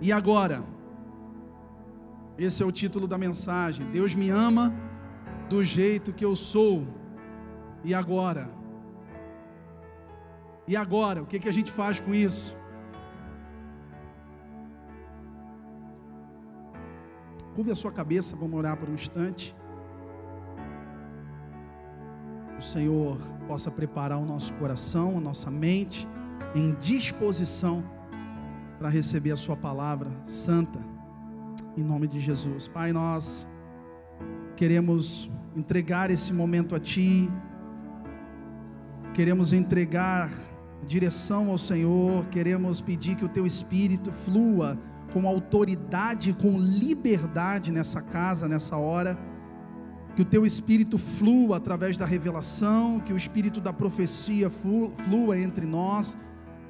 E agora? Esse é o título da mensagem. Deus me ama do jeito que eu sou. E agora? E agora? O que, que a gente faz com isso? Curve a sua cabeça, vamos orar por um instante. O Senhor possa preparar o nosso coração, a nossa mente em disposição para receber a Sua palavra santa, em nome de Jesus. Pai, nós queremos entregar esse momento a Ti, queremos entregar direção ao Senhor, queremos pedir que o Teu Espírito flua com autoridade, com liberdade nessa casa, nessa hora. Que o teu espírito flua através da revelação, que o espírito da profecia flua entre nós,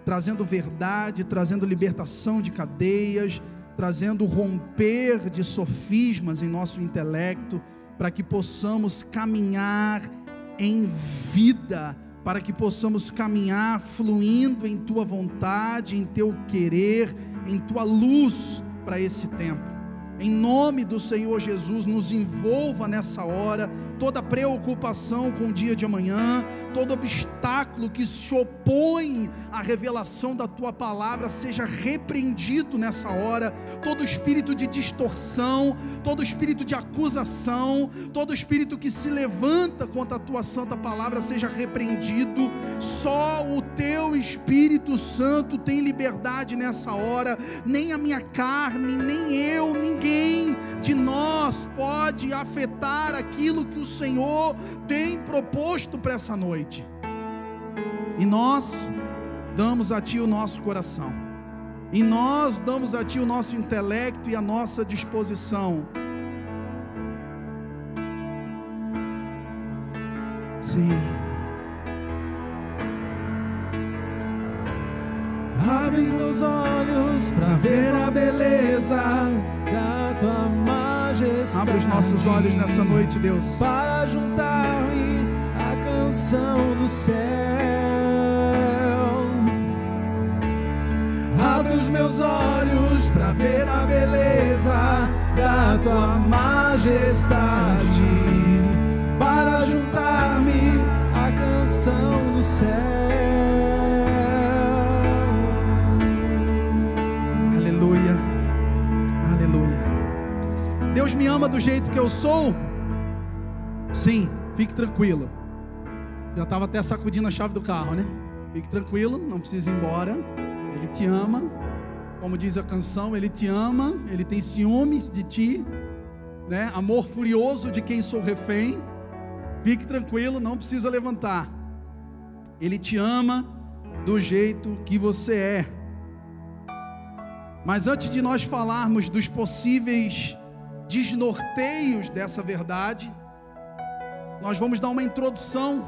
trazendo verdade, trazendo libertação de cadeias, trazendo romper de sofismas em nosso intelecto, para que possamos caminhar em vida, para que possamos caminhar fluindo em tua vontade, em teu querer, em tua luz para esse tempo. Em nome do Senhor Jesus, nos envolva nessa hora toda preocupação com o dia de amanhã, todo obstáculo que se opõe à revelação da tua palavra seja repreendido nessa hora, todo espírito de distorção, todo espírito de acusação, todo espírito que se levanta contra a tua santa palavra seja repreendido. Só o teu Espírito Santo tem liberdade nessa hora, nem a minha carne, nem eu, ninguém de nós pode afetar aquilo que o Senhor tem proposto para essa noite. E nós damos a Ti o nosso coração. E nós damos a Ti o nosso intelecto e a nossa disposição. Sim. Abre os meus olhos para ver a beleza da tua majestade. Abre os nossos olhos nessa noite, Deus. Para juntar-me à canção do céu. Abre os meus olhos para ver a beleza da tua majestade. Para juntar-me à canção do céu. Ama do jeito que eu sou? Sim, fique tranquilo. Já estava até sacudindo a chave do carro, né? Fique tranquilo, não precisa ir embora. Ele te ama. Como diz a canção, ele te ama, ele tem ciúmes de ti, né? Amor furioso de quem sou refém. Fique tranquilo, não precisa levantar. Ele te ama do jeito que você é. Mas antes de nós falarmos dos possíveis desnorteios dessa verdade, nós vamos dar uma introdução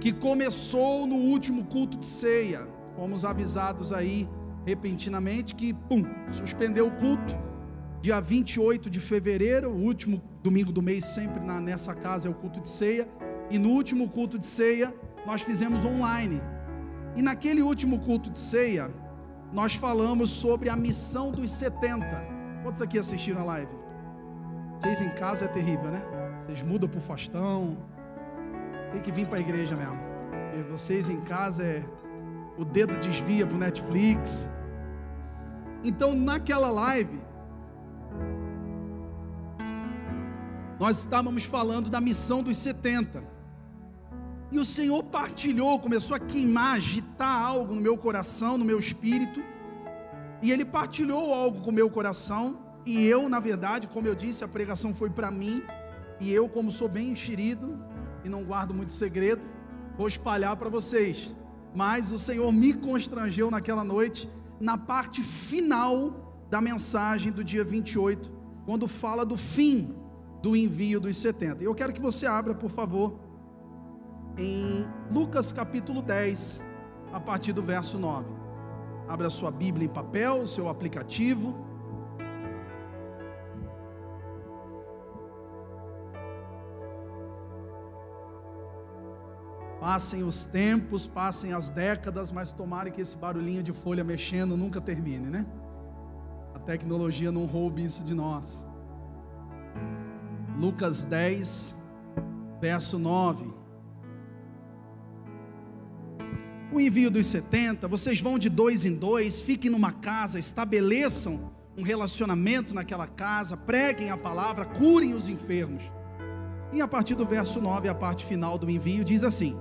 que começou no último culto de ceia. Fomos avisados aí repentinamente que, pum, suspendeu o culto. Dia 28 de fevereiro, o último domingo do mês, sempre na, nessa casa é o culto de ceia. E no último culto de ceia, nós fizemos online. E naquele último culto de ceia, nós falamos sobre a missão dos 70. Quantos aqui assistiram a live? Vocês em casa é terrível, né? Vocês mudam para o Faustão. Tem que vir para a igreja mesmo. E vocês em casa é. O dedo desvia para o Netflix. Então, naquela live, nós estávamos falando da missão dos 70. E o Senhor partilhou, começou a queimar, agitar algo no meu coração, no meu espírito. E Ele partilhou algo com o meu coração. E eu, na verdade, como eu disse, a pregação foi para mim. E eu, como sou bem enxerido e não guardo muito segredo, vou espalhar para vocês. Mas o Senhor me constrangeu naquela noite, na parte final da mensagem do dia 28, quando fala do fim do envio dos 70. Eu quero que você abra, por favor, em Lucas capítulo 10, a partir do verso 9. Abra sua Bíblia em papel, seu aplicativo. Passem os tempos, passem as décadas, mas tomara que esse barulhinho de folha mexendo nunca termine, né? tecnologia não roube isso de nós. Lucas 10, verso 9. O envio dos 70, vocês vão de dois em dois, fiquem numa casa, estabeleçam um relacionamento naquela casa, preguem a palavra, curem os enfermos. E a partir do verso 9, a parte final do envio diz assim: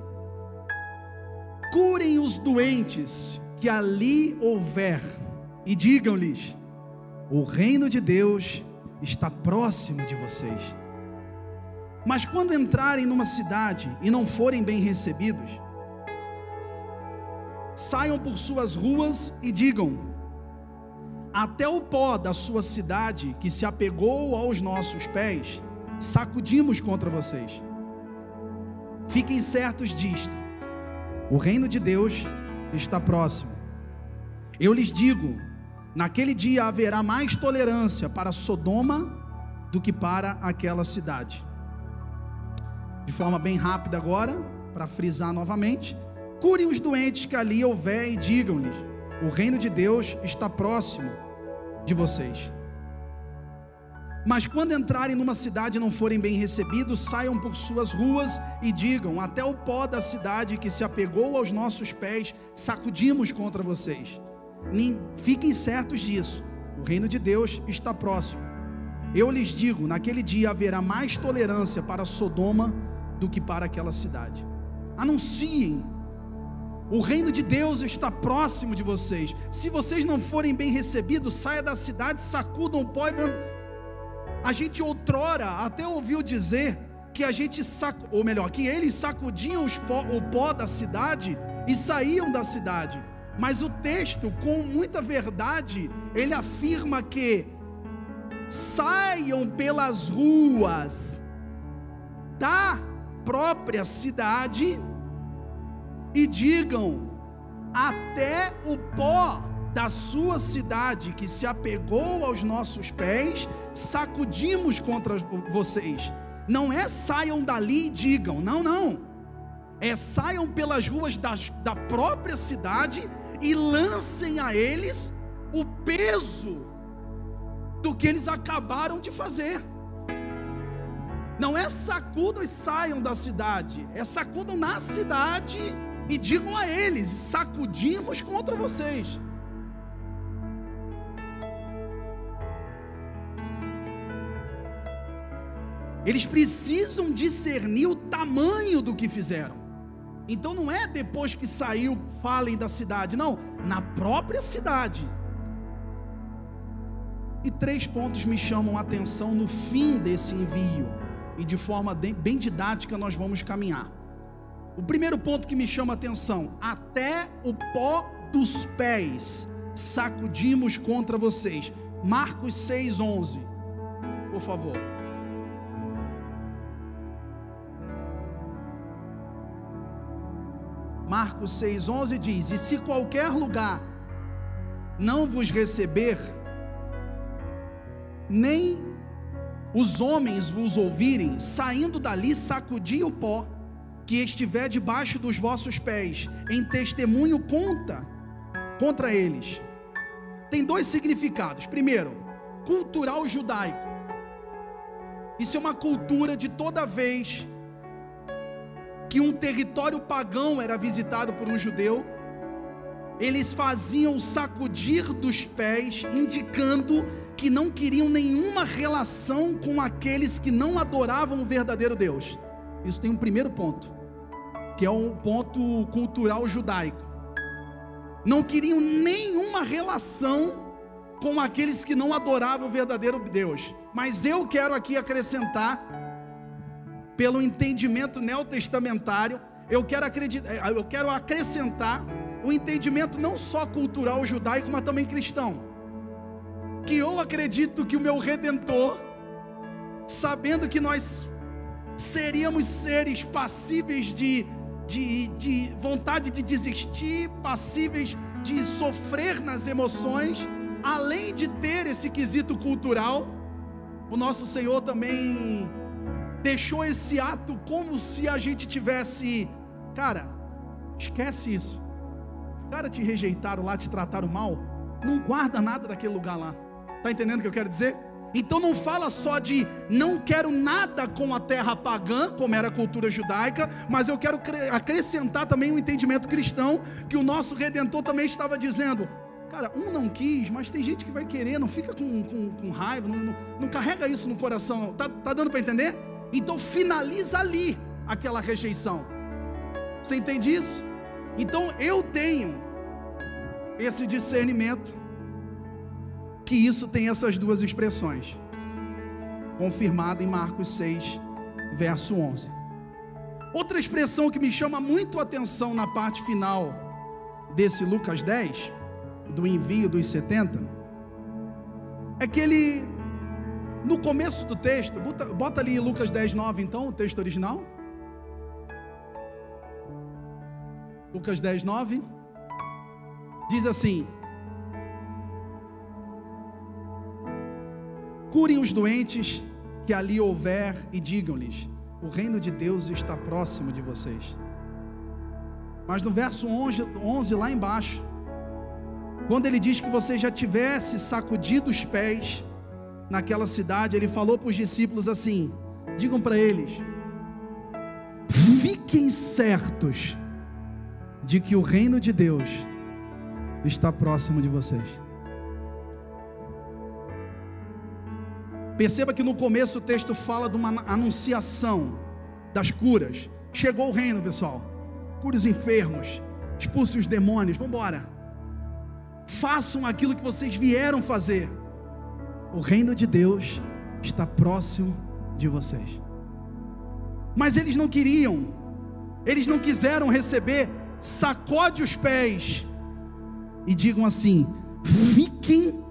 Curem os doentes que ali houver, e digam-lhes: o reino de Deus está próximo de vocês. Mas quando entrarem numa cidade e não forem bem recebidos, saiam por suas ruas e digam: Até o pó da sua cidade que se apegou aos nossos pés, sacudimos contra vocês. Fiquem certos disto: o reino de Deus está próximo. Eu lhes digo: naquele dia haverá mais tolerância para Sodoma do que para aquela cidade. De forma bem rápida agora, para frisar novamente, curem os doentes que ali houver e digam-lhes: o reino de Deus está próximo de vocês. Mas quando entrarem numa cidade e não forem bem recebidos, saiam por suas ruas e digam: Até o pó da cidade que se apegou aos nossos pés, sacudimos contra vocês. Fiquem certos disso, o reino de Deus está próximo. Eu lhes digo: naquele dia haverá mais tolerância para Sodoma do que para aquela cidade. Anunciem, o reino de Deus está próximo de vocês. Se vocês não forem bem recebidos, saia da cidade, sacudam o pó e vão. A gente outrora até ouviu dizer que a gente sac... ou melhor, que eles sacudiam pó, o pó da cidade e saíam da cidade. Mas o texto, com muita verdade, ele afirma que saiam pelas ruas da própria cidade e digam: até o pó da sua cidade que se apegou aos nossos pés, sacudimos contra vocês. Não é saiam dali e digam, não, não. É saiam pelas ruas das, da própria cidade e lancem a eles o peso do que eles acabaram de fazer. Não é sacudam e saiam da cidade, é sacudam na cidade e digam a eles: sacudimos contra vocês. Eles precisam discernir o tamanho do que fizeram. Então não é depois que saiu, falem da cidade, não, na própria cidade. E três pontos me chamam a atenção no fim desse envio, e de forma bem didática nós vamos caminhar. O primeiro ponto que me chama a atenção: até o pó dos pés sacudimos contra vocês. Marcos 6,11, por favor. Marcos 6,11 diz: E se qualquer lugar não vos receber, nem os homens vos ouvirem, saindo dali, sacudi o pó que estiver debaixo dos vossos pés, em testemunho conta contra eles. Tem dois significados. Primeiro, cultural judaico. Isso é uma cultura de toda vez que um território pagão era visitado por um judeu, eles faziam sacudir dos pés, indicando que não queriam nenhuma relação com aqueles que não adoravam o verdadeiro Deus. Isso tem um primeiro ponto, que é um ponto cultural judaico. Não queriam nenhuma relação com aqueles que não adoravam o verdadeiro Deus. Mas eu quero aqui acrescentar pelo entendimento neotestamentário, eu quero, acreditar, eh, eu quero acrescentar o entendimento não só cultural judaico, mas também cristão. Que eu acredito que o meu redentor, sabendo que nós seríamos seres passíveis de, de, de vontade de desistir, passíveis de sofrer nas emoções, além de ter esse quesito cultural, o nosso Senhor também deixou esse ato como se a gente tivesse, cara, esquece isso. Os caras te rejeitaram lá, te trataram mal, não guarda nada daquele lugar lá. Está entendendo o que eu quero dizer? Então não fala só de não quero nada com a terra pagã, como era a cultura judaica, mas eu quero acrescentar também um entendimento cristão que o nosso redentor também estava dizendo. Cara, um não quis, mas tem gente que vai querer, não fica com, com, com raiva, não, não, não, carrega isso no coração. Tá, tá dando para entender? Então finaliza ali aquela rejeição. Você entende isso? Então eu tenho esse discernimento que isso tem essas duas expressões, confirmada em Marcos 6, verso 11. Outra expressão que me chama muito a atenção na parte final desse Lucas 10, do envio dos 70, é que ele, no começo do texto, bota, bota ali Lucas 10, 9, então, o texto original. Lucas 10, 9, diz assim: Curem os doentes que ali houver e digam-lhes: O reino de Deus está próximo de vocês. Mas no verso 11, 11 lá embaixo, quando ele diz que você já tivesse sacudido os pés naquela cidade, ele falou para os discípulos assim: digam para eles, fiquem certos de que o reino de Deus está próximo de vocês. Perceba que no começo o texto fala de uma anunciação das curas. Chegou o reino, pessoal. Cure os enfermos, expulse os demônios. Vamos embora. Façam aquilo que vocês vieram fazer. O reino de Deus está próximo de vocês. Mas eles não queriam. Eles não quiseram receber. Sacode os pés e digam assim: fiquem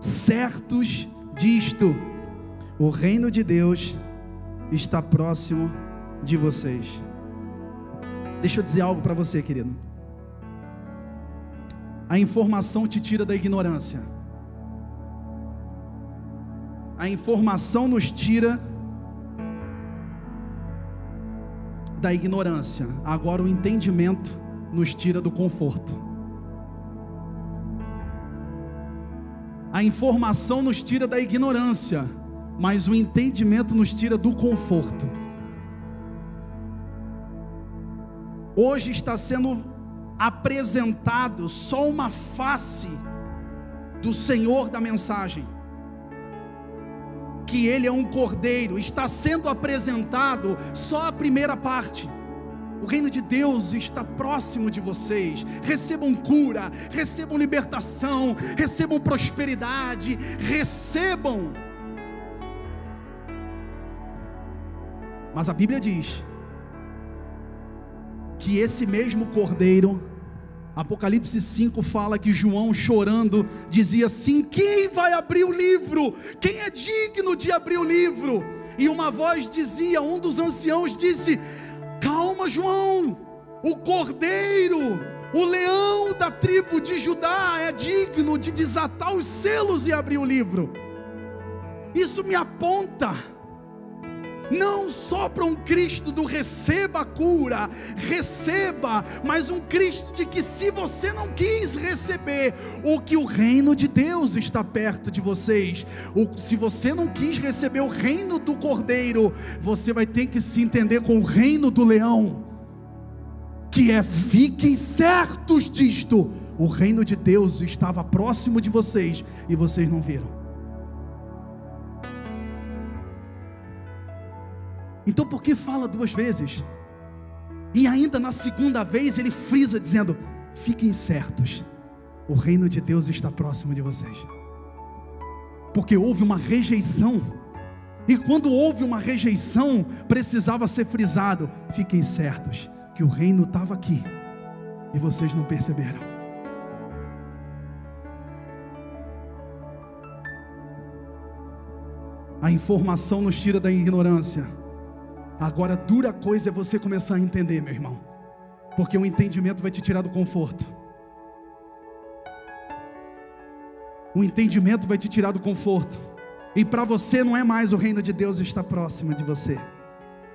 certos disto: o reino de Deus está próximo de vocês. Deixa eu dizer algo para você, querido. A informação te tira da ignorância. A informação nos tira da ignorância. Agora o entendimento nos tira do conforto. A informação nos tira da ignorância, mas o entendimento nos tira do conforto. Hoje está sendo apresentado só uma face do Senhor da mensagem. Que Ele é um cordeiro, está sendo apresentado só a primeira parte. O reino de Deus está próximo de vocês. Recebam cura, recebam libertação, recebam prosperidade, recebam. Mas a Bíblia diz que esse mesmo cordeiro, Apocalipse 5 fala que João chorando dizia assim: Quem vai abrir o livro? Quem é digno de abrir o livro? E uma voz dizia, um dos anciãos disse: Calma, João, o cordeiro, o leão da tribo de Judá é digno de desatar os selos e abrir o livro. Isso me aponta não só para um Cristo do receba a cura, receba, mas um Cristo de que se você não quis receber, o que o reino de Deus está perto de vocês, o, se você não quis receber o reino do Cordeiro, você vai ter que se entender com o reino do leão, que é fiquem certos disto, o reino de Deus estava próximo de vocês e vocês não viram. Então por que fala duas vezes? E ainda na segunda vez ele frisa dizendo: Fiquem certos, o reino de Deus está próximo de vocês. Porque houve uma rejeição. E quando houve uma rejeição, precisava ser frisado: fiquem certos que o reino estava aqui e vocês não perceberam. A informação nos tira da ignorância Agora, dura coisa é você começar a entender, meu irmão, porque o entendimento vai te tirar do conforto. O entendimento vai te tirar do conforto. E para você não é mais o reino de Deus está próximo de você.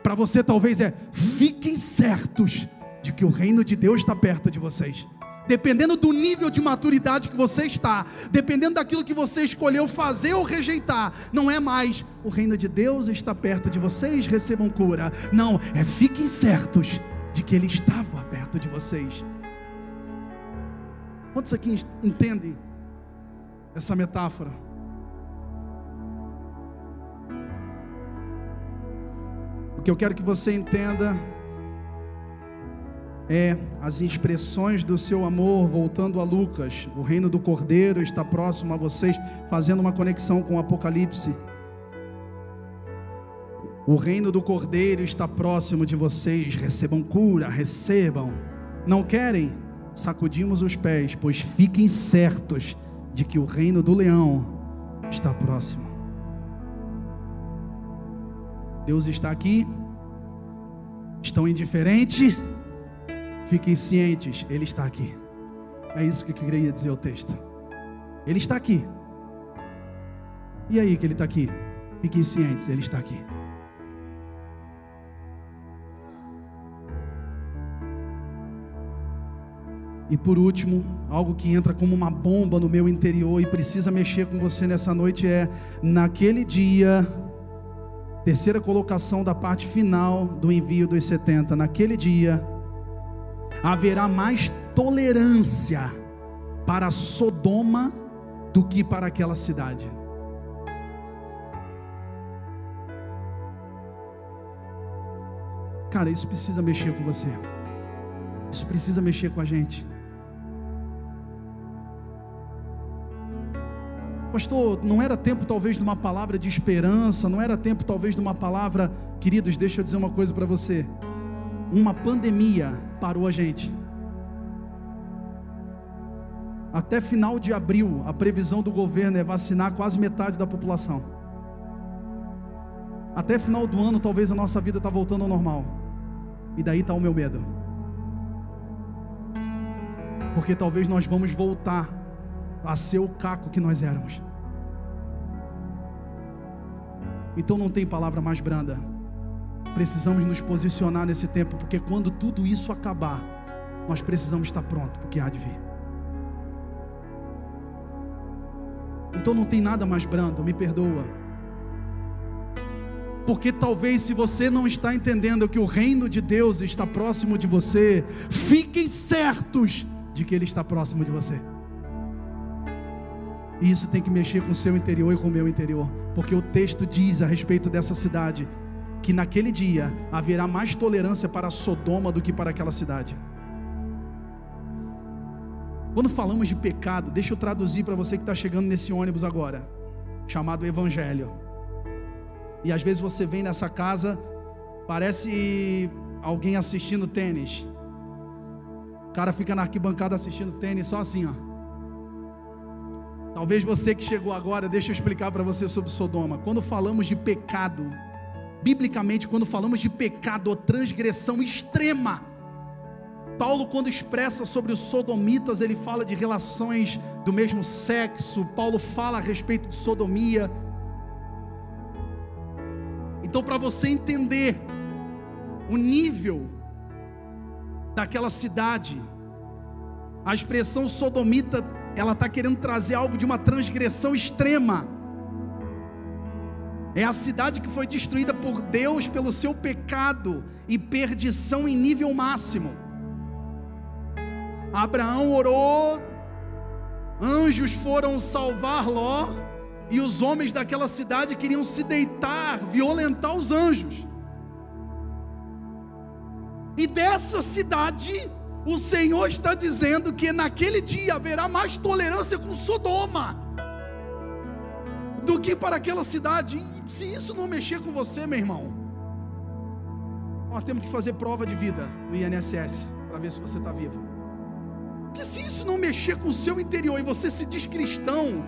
Para você talvez é fiquem certos de que o reino de Deus está perto de vocês. Dependendo do nível de maturidade que você está, dependendo daquilo que você escolheu fazer ou rejeitar, não é mais o reino de Deus está perto de vocês, recebam cura. Não, é fiquem certos de que Ele estava perto de vocês. Quantos aqui entendem essa metáfora? O que eu quero que você entenda é as expressões do seu amor, voltando a Lucas. O reino do Cordeiro está próximo a vocês, fazendo uma conexão com o Apocalipse. O reino do Cordeiro está próximo de vocês. Recebam cura, recebam. Não querem? Sacudimos os pés, pois fiquem certos de que o reino do leão está próximo. Deus está aqui. Estão indiferentes? Fiquem cientes, Ele está aqui. É isso que eu queria dizer o texto. Ele está aqui. E aí que Ele está aqui? Fiquem cientes, Ele está aqui. E por último, algo que entra como uma bomba no meu interior e precisa mexer com você nessa noite é: naquele dia, terceira colocação da parte final do envio dos 70, naquele dia, haverá mais tolerância para Sodoma do que para aquela cidade. Cara, isso precisa mexer com você. Isso precisa mexer com a gente. Pastor, não era tempo talvez de uma palavra de esperança, não era tempo talvez de uma palavra, queridos, deixa eu dizer uma coisa para você. Uma pandemia parou a gente. Até final de abril, a previsão do governo é vacinar quase metade da população. Até final do ano, talvez a nossa vida está voltando ao normal. E daí está o meu medo. Porque talvez nós vamos voltar a ser o caco que nós éramos. Então não tem palavra mais branda. Precisamos nos posicionar nesse tempo, porque quando tudo isso acabar, nós precisamos estar pronto, porque há de vir. Então não tem nada mais brando, me perdoa. Porque talvez se você não está entendendo que o reino de Deus está próximo de você, fiquem certos de que ele está próximo de você. E isso tem que mexer com o seu interior e com o meu interior, porque o texto diz a respeito dessa cidade que naquele dia haverá mais tolerância para Sodoma do que para aquela cidade. Quando falamos de pecado, deixa eu traduzir para você que está chegando nesse ônibus agora, chamado Evangelho. E às vezes você vem nessa casa, parece alguém assistindo tênis. O cara fica na arquibancada assistindo tênis, só assim, ó. Talvez você que chegou agora, deixa eu explicar para você sobre Sodoma. Quando falamos de pecado, biblicamente, quando falamos de pecado ou transgressão extrema, Paulo, quando expressa sobre os sodomitas, ele fala de relações do mesmo sexo. Paulo fala a respeito de sodomia. Então, para você entender o nível daquela cidade, a expressão sodomita ela está querendo trazer algo de uma transgressão extrema. É a cidade que foi destruída por Deus pelo seu pecado e perdição em nível máximo. Abraão orou, anjos foram salvar Ló, e os homens daquela cidade queriam se deitar, violentar os anjos. E dessa cidade o Senhor está dizendo que naquele dia haverá mais tolerância com Sodoma do que para aquela cidade. E se isso não mexer com você, meu irmão, nós temos que fazer prova de vida no INSS para ver se você está vivo. Porque se isso não mexer com o seu interior e você se diz cristão,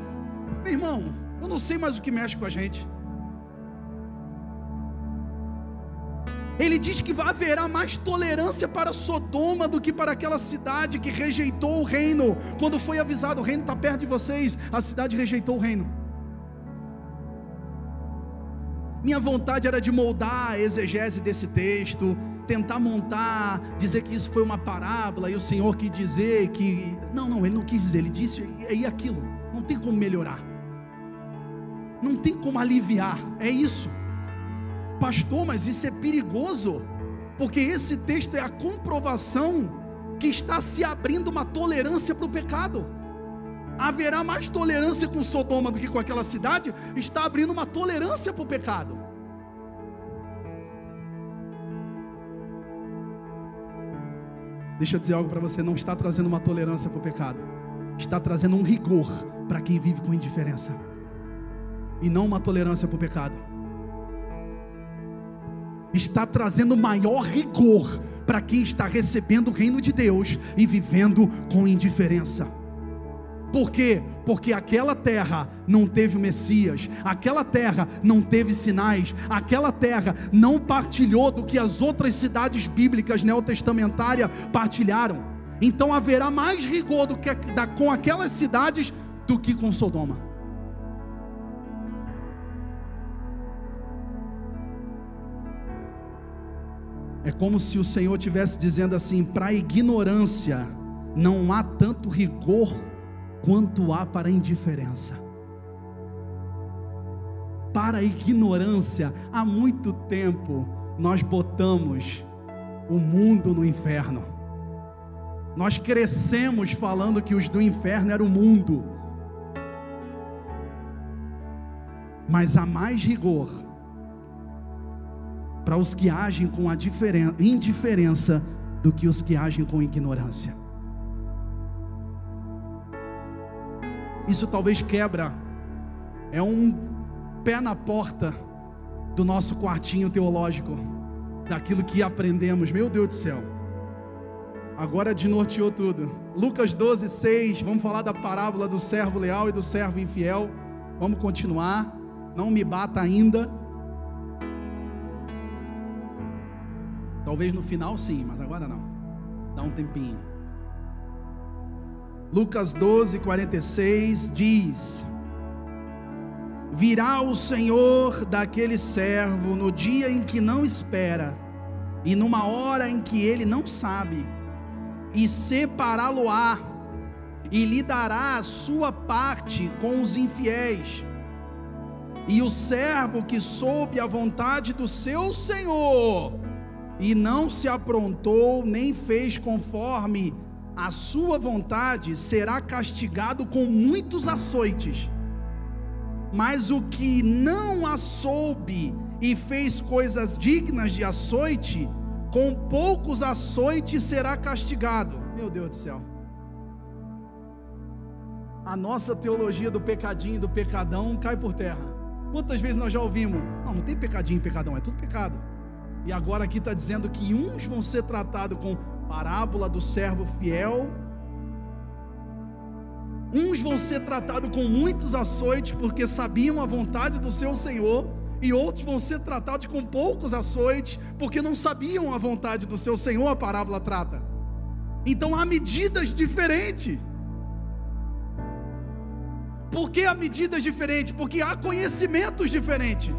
meu irmão, eu não sei mais o que mexe com a gente. Ele diz que haverá mais tolerância para Sodoma do que para aquela cidade que rejeitou o reino. Quando foi avisado, o reino está perto de vocês, a cidade rejeitou o reino. Minha vontade era de moldar a exegese desse texto, tentar montar, dizer que isso foi uma parábola e o Senhor quis dizer que. Não, não, ele não quis dizer, ele disse e aquilo. Não tem como melhorar, não tem como aliviar, é isso. Pastor, mas isso é perigoso, porque esse texto é a comprovação que está se abrindo uma tolerância para o pecado. Haverá mais tolerância com Sodoma do que com aquela cidade, está abrindo uma tolerância para o pecado. Deixa eu dizer algo para você: não está trazendo uma tolerância para o pecado, está trazendo um rigor para quem vive com indiferença, e não uma tolerância para o pecado. Está trazendo maior rigor para quem está recebendo o reino de Deus e vivendo com indiferença. Por quê? Porque aquela terra não teve Messias, aquela terra não teve sinais, aquela terra não partilhou do que as outras cidades bíblicas neotestamentárias partilharam. Então haverá mais rigor do que, da, com aquelas cidades do que com Sodoma. É como se o Senhor estivesse dizendo assim: para a ignorância não há tanto rigor quanto há para a indiferença. Para a ignorância, há muito tempo nós botamos o mundo no inferno. Nós crescemos falando que os do inferno era o mundo. Mas há mais rigor para os que agem com a indiferença do que os que agem com ignorância. Isso talvez quebra, é um pé na porta do nosso quartinho teológico, daquilo que aprendemos. Meu Deus do céu. Agora desnorteou tudo. Lucas 12, 6. Vamos falar da parábola do servo leal e do servo infiel. Vamos continuar. Não me bata ainda. Talvez no final sim, mas agora não. Dá um tempinho. Lucas 12, 46 diz: Virá o Senhor daquele servo no dia em que não espera, e numa hora em que ele não sabe, e separá-lo-á, e lhe dará a sua parte com os infiéis. E o servo que soube a vontade do seu Senhor, e não se aprontou, nem fez conforme a sua vontade será castigado com muitos açoites. Mas o que não a soube e fez coisas dignas de açoite, com poucos açoites será castigado. Meu Deus do céu. A nossa teologia do pecadinho e do pecadão cai por terra. Quantas vezes nós já ouvimos? Não, não tem pecadinho e pecadão, é tudo pecado. E agora aqui está dizendo que uns vão ser tratados com parábola do servo fiel. Uns vão ser tratados com muitos açoites porque sabiam a vontade do seu Senhor, e outros vão ser tratados com poucos açoites porque não sabiam a vontade do seu Senhor, a parábola trata. Então há medidas diferentes. Por que há medidas diferentes? Porque há conhecimentos diferentes.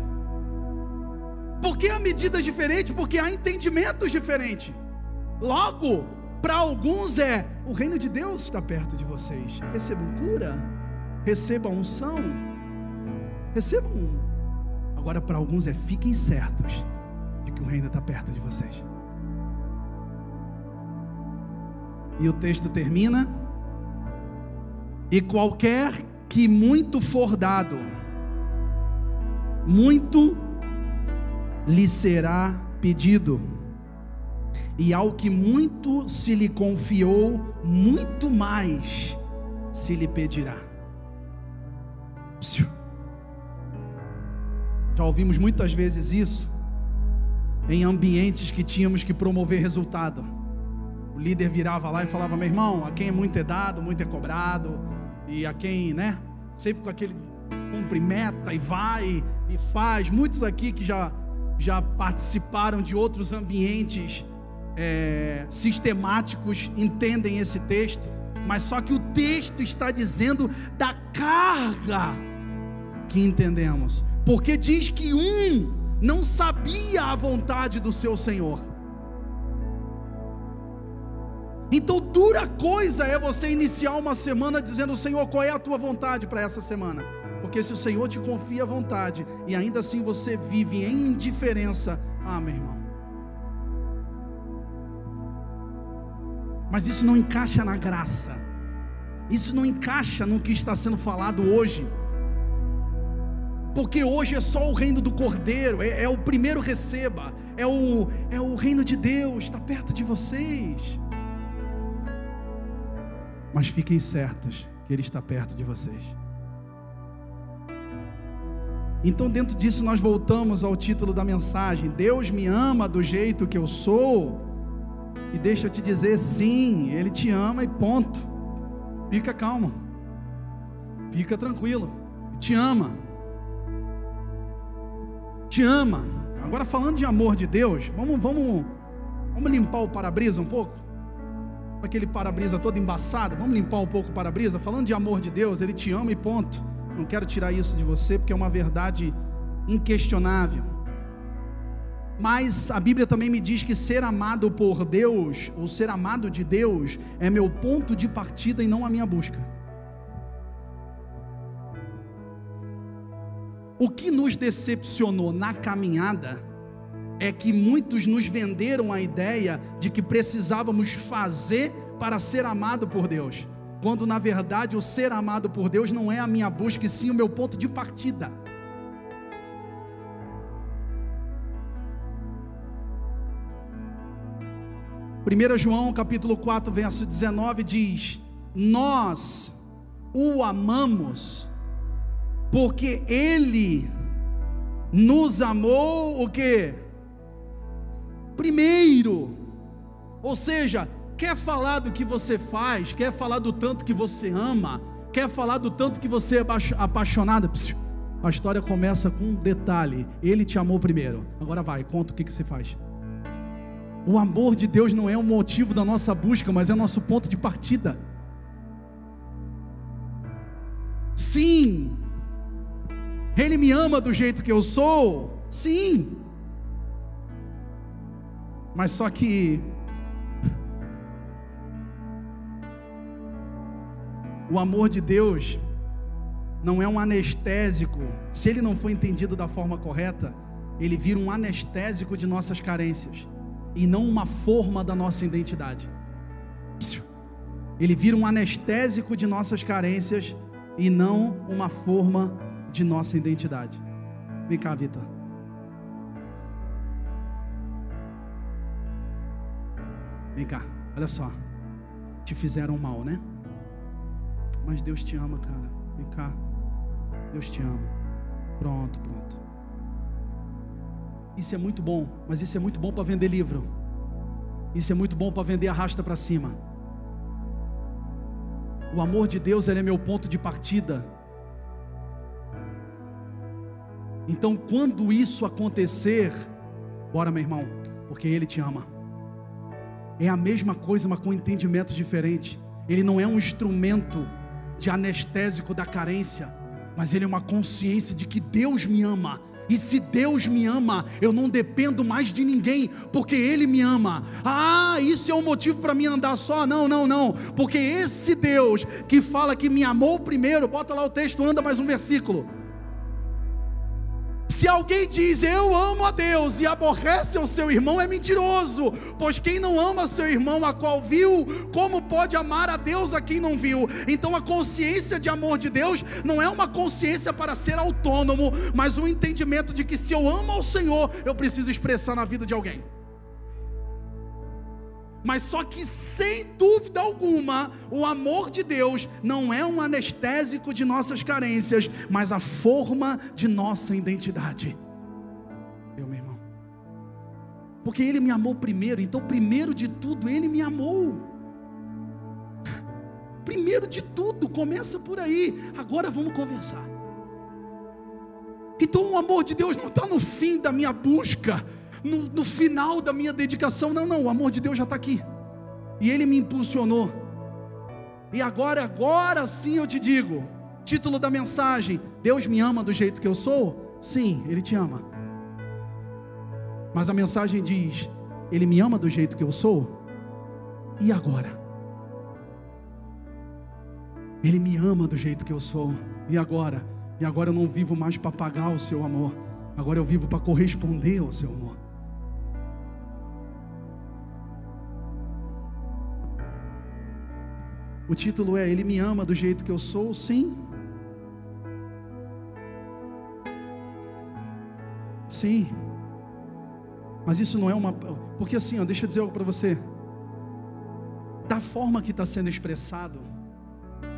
Por que há medidas diferentes? Porque há entendimentos diferentes. Logo, para alguns é: o reino de Deus está perto de vocês. Recebam cura, recebam unção, recebam. Agora, para alguns é: fiquem certos de que o reino está perto de vocês. E o texto termina: E qualquer que muito for dado, muito lhe será pedido e ao que muito se lhe confiou, muito mais se lhe pedirá. Já ouvimos muitas vezes isso em ambientes que tínhamos que promover resultado. O líder virava lá e falava: meu irmão, a quem é muito é dado, muito é cobrado, e a quem, né, sempre com aquele cumpre meta e vai e faz. Muitos aqui que já, já participaram de outros ambientes é, sistemáticos entendem esse texto, mas só que o texto está dizendo da carga que entendemos, porque diz que um não sabia a vontade do seu Senhor. Então, dura coisa é você iniciar uma semana dizendo: Senhor, qual é a tua vontade para essa semana? Porque se o Senhor te confia a vontade e ainda assim você vive em indiferença, ah, meu irmão. Mas isso não encaixa na graça, isso não encaixa no que está sendo falado hoje porque hoje é só o reino do Cordeiro, é, é o primeiro receba, é o, é o reino de Deus, está perto de vocês. Mas fiquem certos que Ele está perto de vocês. Então, dentro disso, nós voltamos ao título da mensagem: Deus me ama do jeito que eu sou. E deixa eu te dizer, sim, Ele te ama e ponto. Fica calmo, fica tranquilo, te ama te ama. Agora falando de amor de Deus, vamos, vamos, vamos limpar o para-brisa um pouco? Aquele para-brisa todo embaçado, vamos limpar um pouco o para-brisa? Falando de amor de Deus, Ele te ama e ponto. Não quero tirar isso de você, porque é uma verdade inquestionável. Mas a Bíblia também me diz que ser amado por Deus, ou ser amado de Deus, é meu ponto de partida e não a minha busca. O que nos decepcionou na caminhada é que muitos nos venderam a ideia de que precisávamos fazer para ser amado por Deus, quando na verdade o ser amado por Deus não é a minha busca, e sim o meu ponto de partida. Primeira João capítulo 4, verso 19 diz: Nós o amamos porque Ele nos amou o que? Primeiro. Ou seja, quer falar do que você faz, quer falar do tanto que você ama, quer falar do tanto que você é apaixonado. A história começa com um detalhe: Ele te amou primeiro. Agora vai, conta o que, que você faz. O amor de Deus não é o motivo da nossa busca, mas é nosso ponto de partida. Sim, ele me ama do jeito que eu sou? Sim. Mas só que o amor de Deus não é um anestésico. Se ele não for entendido da forma correta, ele vira um anestésico de nossas carências e não uma forma da nossa identidade. Ele vira um anestésico de nossas carências e não uma forma de nossa identidade. Vem cá, Vitor. Vem cá, olha só. Te fizeram mal, né? Mas Deus te ama, cara. Vem cá. Deus te ama. Pronto, pronto. Isso é muito bom, mas isso é muito bom para vender livro. Isso é muito bom para vender arrasta para cima. O amor de Deus é meu ponto de partida Então, quando isso acontecer, bora, meu irmão, porque Ele te ama. É a mesma coisa, mas com entendimento diferente. Ele não é um instrumento de anestésico da carência, mas ele é uma consciência de que Deus me ama. E se Deus me ama, eu não dependo mais de ninguém, porque Ele me ama. Ah, isso é um motivo para mim andar só? Não, não, não. Porque esse Deus que fala que me amou primeiro, bota lá o texto, anda mais um versículo. Se alguém diz eu amo a Deus e aborrece o seu irmão, é mentiroso, pois quem não ama seu irmão a qual viu, como pode amar a Deus a quem não viu? Então a consciência de amor de Deus não é uma consciência para ser autônomo, mas um entendimento de que se eu amo ao Senhor, eu preciso expressar na vida de alguém. Mas só que sem dúvida alguma, o amor de Deus não é um anestésico de nossas carências, mas a forma de nossa identidade. Eu, meu irmão. Porque ele me amou primeiro, então primeiro de tudo ele me amou. Primeiro de tudo, começa por aí. Agora vamos conversar. Então o amor de Deus não está no fim da minha busca no, no final da minha dedicação. Não, não, o amor de Deus já está aqui. E Ele me impulsionou. E agora, agora sim eu te digo: título da mensagem: Deus me ama do jeito que eu sou? Sim, Ele te ama. Mas a mensagem diz: Ele me ama do jeito que eu sou? E agora? Ele me ama do jeito que eu sou. E agora? E agora eu não vivo mais para pagar o seu amor. Agora eu vivo para corresponder ao seu amor. O título é Ele me ama do jeito que eu sou, sim. Sim. Mas isso não é uma. Porque assim, ó, deixa eu dizer algo para você. Da forma que está sendo expressado,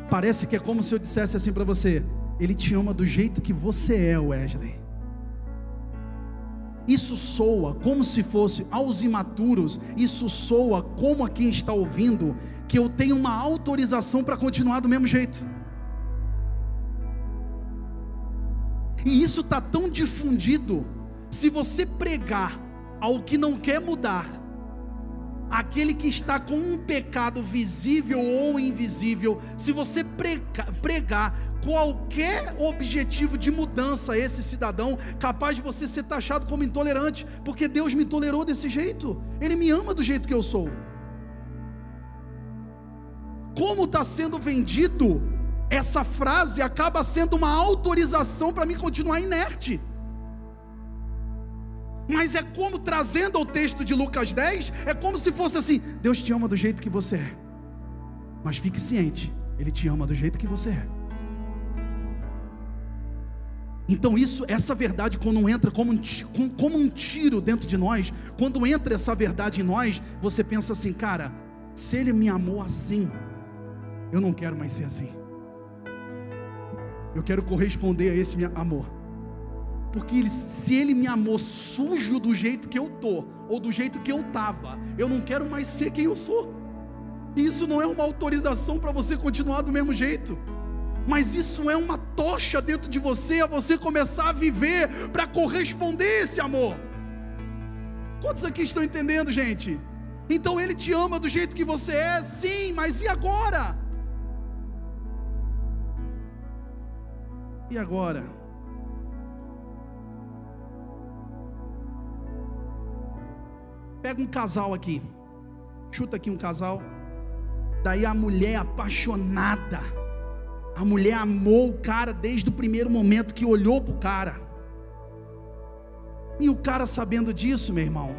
parece que é como se eu dissesse assim para você: Ele te ama do jeito que você é, Wesley. Isso soa como se fosse aos imaturos, isso soa como a quem está ouvindo, que eu tenho uma autorização para continuar do mesmo jeito. E isso está tão difundido, se você pregar ao que não quer mudar, aquele que está com um pecado visível ou invisível, se você pregar qualquer objetivo de mudança a esse cidadão, capaz de você ser taxado como intolerante, porque Deus me tolerou desse jeito, Ele me ama do jeito que eu sou como está sendo vendido, essa frase acaba sendo uma autorização para mim continuar inerte. Mas é como trazendo ao texto de Lucas 10, é como se fosse assim: Deus te ama do jeito que você é. Mas fique ciente, Ele te ama do jeito que você é. Então isso, essa verdade quando entra como um, como um tiro dentro de nós, quando entra essa verdade em nós, você pensa assim, cara, se Ele me amou assim, eu não quero mais ser assim. Eu quero corresponder a esse amor. Porque ele, se ele me amou sujo do jeito que eu tô, ou do jeito que eu tava, eu não quero mais ser quem eu sou. Isso não é uma autorização para você continuar do mesmo jeito. Mas isso é uma tocha dentro de você a você começar a viver para corresponder esse amor. Quantos aqui estão entendendo, gente? Então ele te ama do jeito que você é, sim, mas e agora? E agora? Pega um casal aqui. Chuta aqui um casal. Daí a mulher apaixonada. A mulher amou o cara desde o primeiro momento que olhou para o cara. E o cara sabendo disso, meu irmão,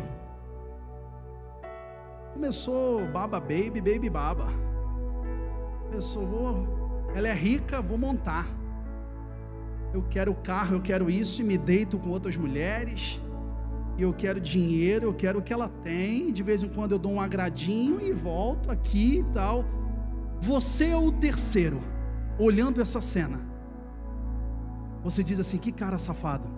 começou baba baby, baby baba. Começou, vou, ela é rica, vou montar eu quero carro, eu quero isso, e me deito com outras mulheres, eu quero dinheiro, eu quero o que ela tem, de vez em quando eu dou um agradinho e volto aqui e tal. Você é o terceiro, olhando essa cena. Você diz assim: que cara safado.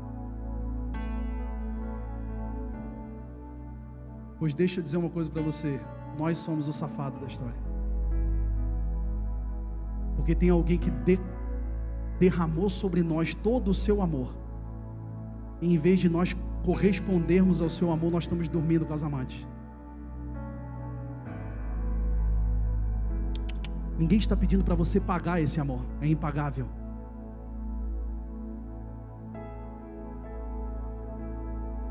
Pois deixa eu dizer uma coisa para você: nós somos o safado da história. Porque tem alguém que de derramou sobre nós todo o seu amor. E em vez de nós correspondermos ao seu amor, nós estamos dormindo com as amantes. Ninguém está pedindo para você pagar esse amor, é impagável.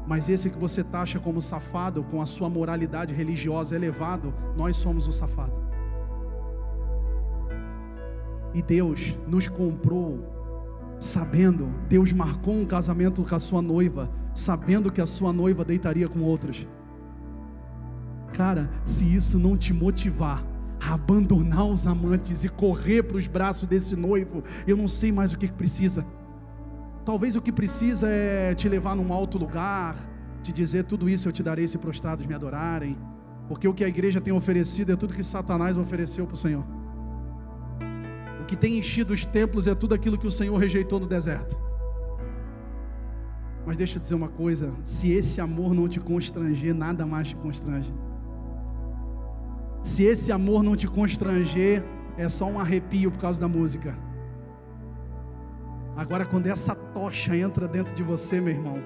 Mas esse que você taxa como safado, com a sua moralidade religiosa elevado, nós somos o safado. E Deus nos comprou sabendo, Deus marcou um casamento com a sua noiva, sabendo que a sua noiva deitaria com outros. Cara, se isso não te motivar a abandonar os amantes e correr para os braços desse noivo, eu não sei mais o que precisa. Talvez o que precisa é te levar num alto lugar, te dizer tudo isso eu te darei se prostrados me adorarem, porque o que a igreja tem oferecido é tudo que Satanás ofereceu para o Senhor. O que tem enchido os templos é tudo aquilo que o Senhor rejeitou no deserto. Mas deixa eu dizer uma coisa: se esse amor não te constranger, nada mais te constrange. Se esse amor não te constranger, é só um arrepio por causa da música. Agora, quando essa tocha entra dentro de você, meu irmão,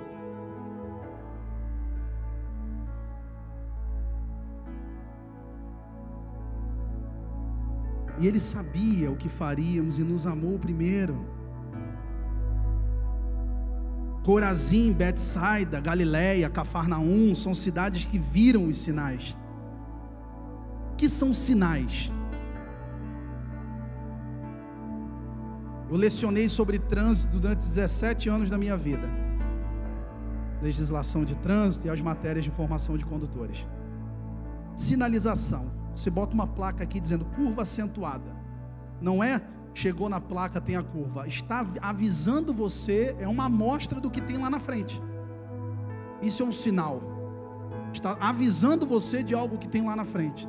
E Ele sabia o que faríamos e nos amou primeiro. Corazim, Betsaida, Galiléia, Cafarnaum são cidades que viram os sinais. que são sinais? Eu lecionei sobre trânsito durante 17 anos da minha vida. Legislação de trânsito e as matérias de formação de condutores. Sinalização. Você bota uma placa aqui dizendo curva acentuada. Não é chegou na placa, tem a curva. Está avisando você, é uma amostra do que tem lá na frente. Isso é um sinal. Está avisando você de algo que tem lá na frente.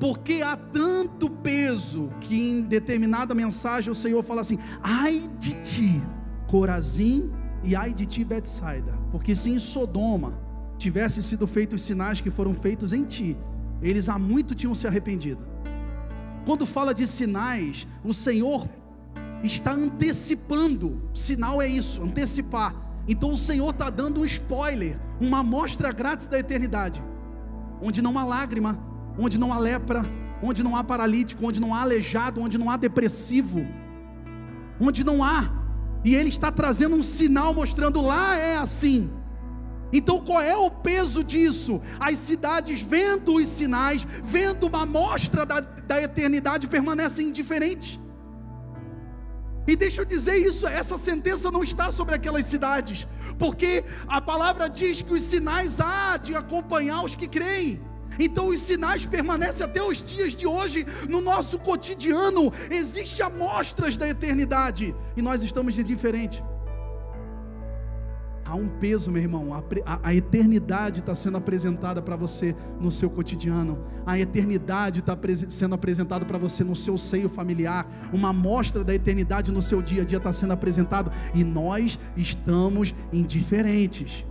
Porque há tanto peso que em determinada mensagem o Senhor fala assim: ai de ti, Corazim, e ai de ti, Betsaida. Porque se em Sodoma tivessem sido feitos os sinais que foram feitos em ti, eles há muito tinham se arrependido. Quando fala de sinais, o Senhor está antecipando. Sinal é isso, antecipar. Então o Senhor está dando um spoiler, uma amostra grátis da eternidade, onde não há lágrima, onde não há lepra, onde não há paralítico, onde não há aleijado, onde não há depressivo, onde não há. E Ele está trazendo um sinal mostrando lá é assim. Então qual é o peso disso? As cidades vendo os sinais, vendo uma amostra da, da eternidade, permanecem indiferentes. E deixa eu dizer isso, essa sentença não está sobre aquelas cidades, porque a palavra diz que os sinais há de acompanhar os que creem. Então os sinais permanecem até os dias de hoje no nosso cotidiano. Existem amostras da eternidade e nós estamos de diferente. Há um peso, meu irmão. A, a, a eternidade está sendo apresentada para você no seu cotidiano. A eternidade está sendo apresentada para você no seu seio familiar. Uma amostra da eternidade no seu dia a dia está sendo apresentado e nós estamos indiferentes.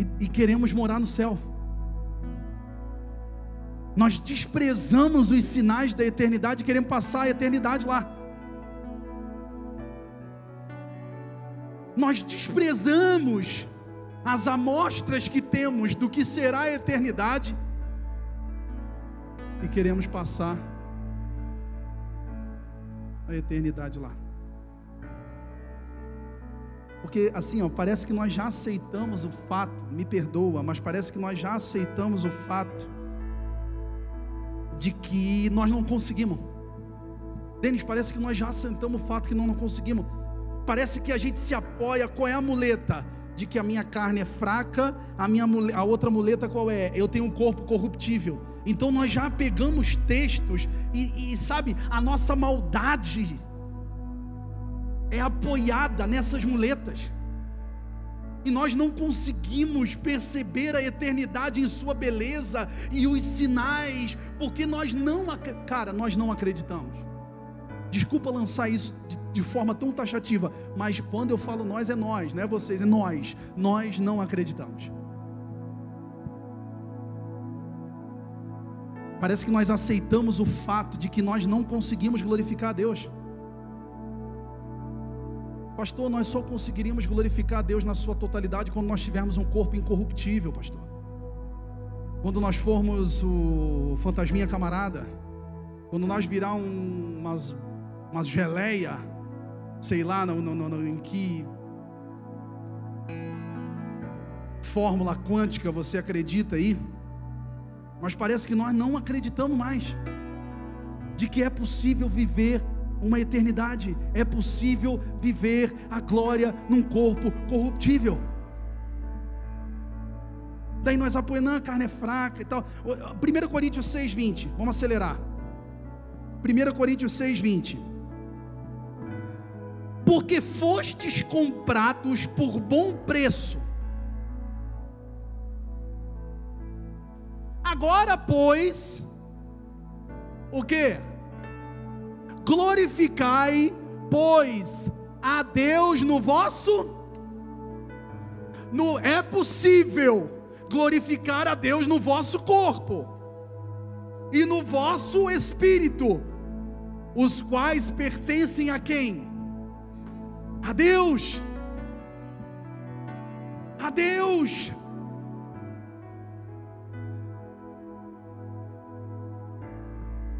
e, e queremos morar no céu. Nós desprezamos os sinais da eternidade e queremos passar a eternidade lá. Nós desprezamos as amostras que temos do que será a eternidade e queremos passar a eternidade lá. Porque assim, ó, parece que nós já aceitamos o fato, me perdoa, mas parece que nós já aceitamos o fato de que nós não conseguimos. Denis, parece que nós já aceitamos o fato que nós não conseguimos. Parece que a gente se apoia, qual é a muleta? De que a minha carne é fraca, a, minha, a outra muleta qual é? Eu tenho um corpo corruptível. Então nós já pegamos textos e, e sabe, a nossa maldade é apoiada nessas muletas. E nós não conseguimos perceber a eternidade em sua beleza e os sinais, porque nós não, cara, nós não acreditamos. Desculpa lançar isso de, de, forma tão taxativa, mas quando eu falo nós é nós, não é vocês, é nós. Nós não acreditamos. Parece que nós aceitamos o fato de que nós não conseguimos glorificar a Deus. Pastor, nós só conseguiríamos glorificar a Deus na sua totalidade quando nós tivermos um corpo incorruptível, pastor. Quando nós formos o fantasminha camarada, quando nós virar um, umas, umas geleia, sei lá, no, no, no, em que fórmula quântica você acredita aí, mas parece que nós não acreditamos mais de que é possível viver uma eternidade. É possível viver a glória num corpo corruptível. Daí nós apoiamos, a carne é fraca e tal. 1 Coríntios 6, 20. Vamos acelerar. 1 Coríntios 6, 20. Porque fostes comprados por bom preço. Agora, pois, o que? Glorificai, pois, a Deus no vosso. No, é possível glorificar a Deus no vosso corpo e no vosso espírito, os quais pertencem a quem? A Deus. A Deus.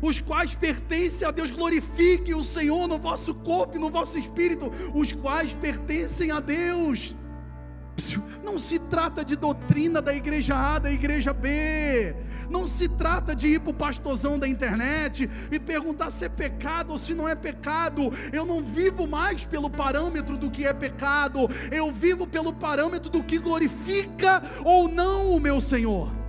Os quais pertencem a Deus. Glorifique o Senhor no vosso corpo e no vosso espírito, os quais pertencem a Deus. Não se trata de doutrina da igreja A, da igreja B. Não se trata de ir para o pastorzão da internet e perguntar se é pecado ou se não é pecado. Eu não vivo mais pelo parâmetro do que é pecado. Eu vivo pelo parâmetro do que glorifica ou não o meu Senhor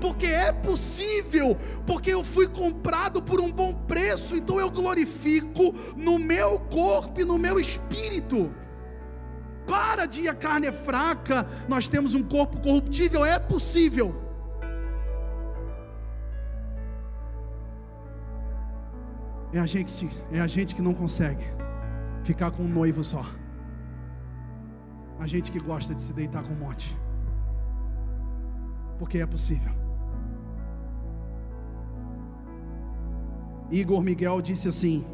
porque é possível, porque eu fui comprado por um bom preço, então eu glorifico no meu corpo e no meu espírito. Para de a carne é fraca, nós temos um corpo corruptível, é possível. É a gente, é a gente que não consegue ficar com um noivo só. A gente que gosta de se deitar com um monte. Porque é possível. Igor Miguel disse assim: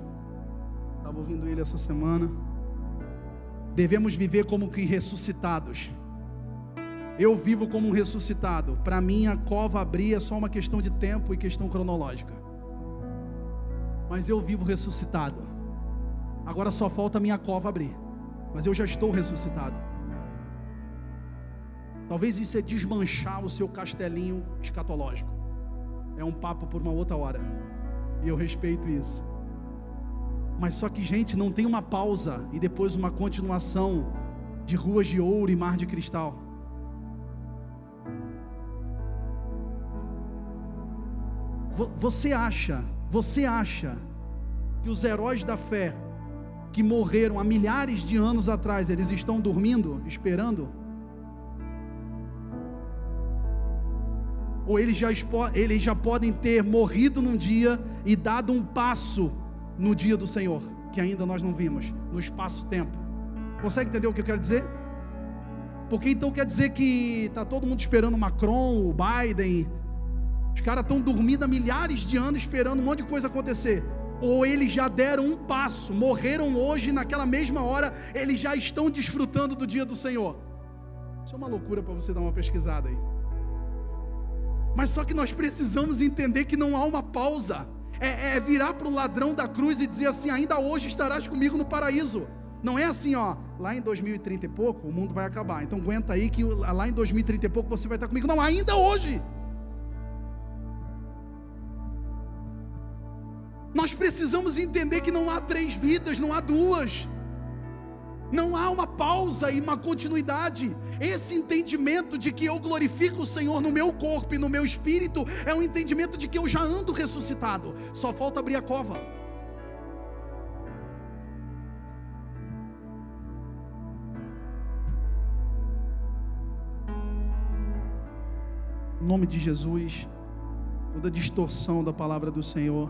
estava ouvindo ele essa semana. Devemos viver como que ressuscitados. Eu vivo como um ressuscitado. Para mim, a cova abrir é só uma questão de tempo e questão cronológica. Mas eu vivo ressuscitado. Agora só falta a minha cova abrir. Mas eu já estou ressuscitado. Talvez isso é desmanchar o seu castelinho escatológico. É um papo por uma outra hora. E eu respeito isso. Mas só que, gente, não tem uma pausa e depois uma continuação de ruas de ouro e mar de cristal. Você acha, você acha que os heróis da fé que morreram há milhares de anos atrás, eles estão dormindo, esperando? Ou eles já, eles já podem ter morrido num dia e dado um passo no dia do Senhor, que ainda nós não vimos, no espaço-tempo. Consegue entender o que eu quero dizer? Porque então quer dizer que está todo mundo esperando Macron, o Biden, os caras estão dormindo há milhares de anos esperando um monte de coisa acontecer. Ou eles já deram um passo, morreram hoje, naquela mesma hora, eles já estão desfrutando do dia do Senhor. Isso é uma loucura para você dar uma pesquisada aí. Mas só que nós precisamos entender que não há uma pausa. É, é virar para o ladrão da cruz e dizer assim: ainda hoje estarás comigo no paraíso. Não é assim, ó, lá em 2030 e pouco o mundo vai acabar. Então aguenta aí que lá em 2030 e pouco você vai estar comigo. Não, ainda hoje. Nós precisamos entender que não há três vidas, não há duas não há uma pausa e uma continuidade. Esse entendimento de que eu glorifico o Senhor no meu corpo e no meu espírito é um entendimento de que eu já ando ressuscitado, só falta abrir a cova. Em nome de Jesus, toda distorção da palavra do Senhor.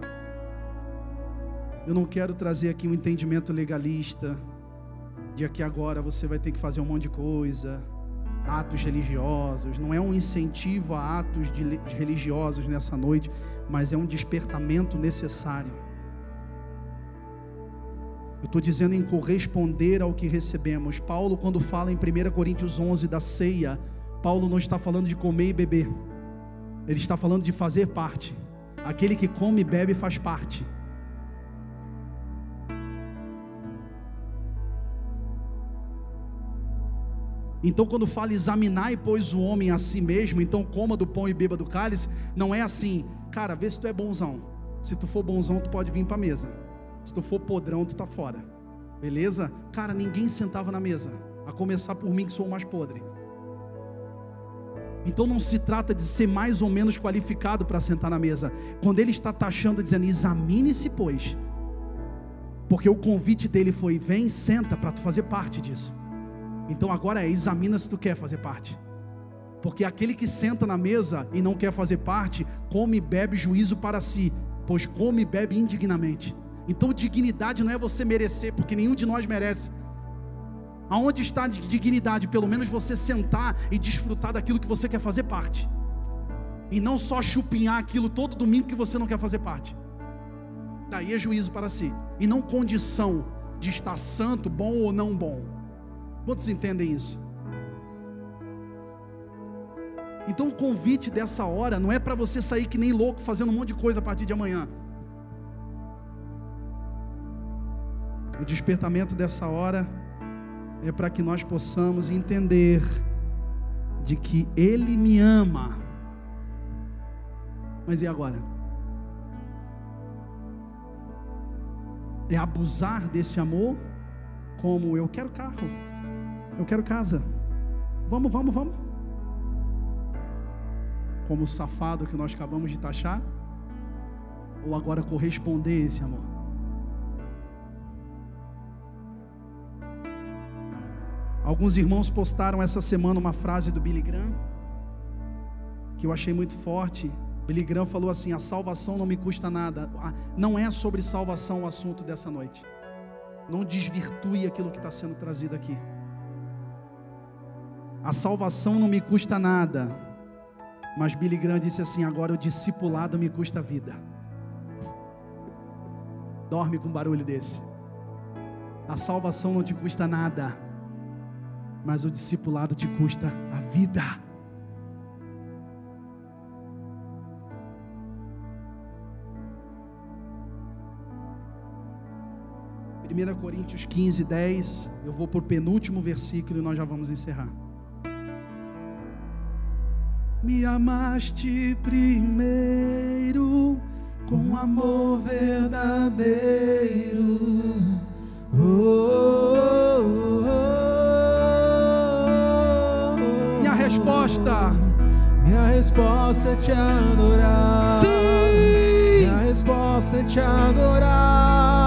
Eu não quero trazer aqui um entendimento legalista de aqui agora você vai ter que fazer um monte de coisa, atos religiosos. Não é um incentivo a atos de, religiosos nessa noite, mas é um despertamento necessário. Eu estou dizendo em corresponder ao que recebemos. Paulo, quando fala em 1 Coríntios 11 da ceia, Paulo não está falando de comer e beber, ele está falando de fazer parte. Aquele que come e bebe faz parte. Então, quando fala examinar e pôs o homem a si mesmo, então coma do pão e beba do cálice, não é assim, cara, vê se tu é bonzão. Se tu for bonzão, tu pode vir para a mesa. Se tu for podrão, tu tá fora. Beleza? Cara, ninguém sentava na mesa, a começar por mim que sou o mais podre. Então não se trata de ser mais ou menos qualificado para sentar na mesa. Quando ele está taxando, dizendo, examine-se, pois. Porque o convite dele foi: vem, senta para tu fazer parte disso. Então agora é, examina se tu quer fazer parte. Porque aquele que senta na mesa e não quer fazer parte, come e bebe juízo para si, pois come e bebe indignamente. Então dignidade não é você merecer, porque nenhum de nós merece. Aonde está a dignidade? Pelo menos você sentar e desfrutar daquilo que você quer fazer parte. E não só chupinhar aquilo todo domingo que você não quer fazer parte. Daí é juízo para si. E não condição de estar santo, bom ou não bom. Quantos entendem isso? Então o convite dessa hora não é para você sair que nem louco fazendo um monte de coisa a partir de amanhã. O despertamento dessa hora é para que nós possamos entender de que Ele me ama. Mas e agora? É abusar desse amor como eu quero carro eu quero casa, vamos, vamos, vamos. Como o safado que nós acabamos de taxar, ou agora corresponder esse amor? Alguns irmãos postaram essa semana uma frase do Billy Graham que eu achei muito forte. Billy Graham falou assim: "A salvação não me custa nada". Não é sobre salvação o assunto dessa noite. Não desvirtue aquilo que está sendo trazido aqui. A salvação não me custa nada. Mas Billy Graham disse assim: agora o discipulado me custa a vida. Dorme com um barulho desse. A salvação não te custa nada mas o discipulado te custa a vida. Primeira Coríntios 15, 10, eu vou por penúltimo versículo e nós já vamos encerrar. Me amaste primeiro com amor verdadeiro. Oh, oh, oh. resposta? Minha resposta é te adorar. Sim! Minha resposta é te adorar.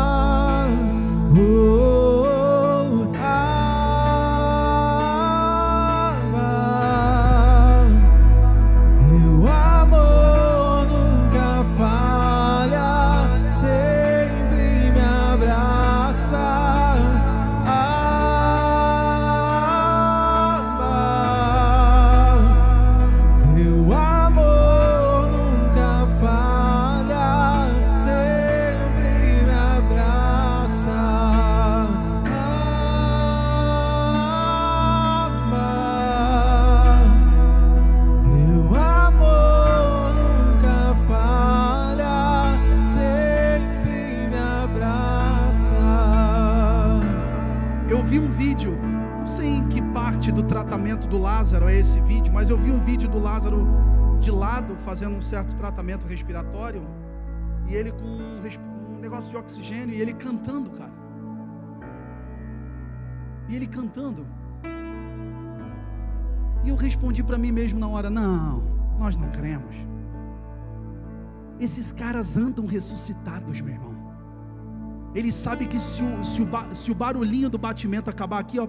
Fazendo um certo tratamento respiratório, e ele com um, um negócio de oxigênio, e ele cantando, cara. E ele cantando. E eu respondi para mim mesmo na hora: não, nós não cremos. Esses caras andam ressuscitados, meu irmão. Eles sabem que se o, se, o, se o barulhinho do batimento acabar aqui, ó,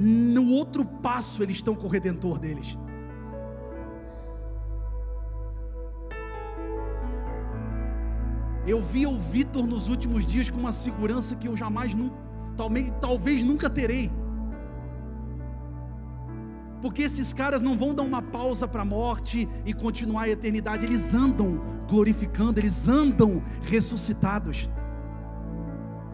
no outro passo eles estão com o redentor deles. Eu vi o Vitor nos últimos dias com uma segurança que eu jamais, talvez, talvez nunca terei. Porque esses caras não vão dar uma pausa para a morte e continuar a eternidade, eles andam glorificando, eles andam ressuscitados.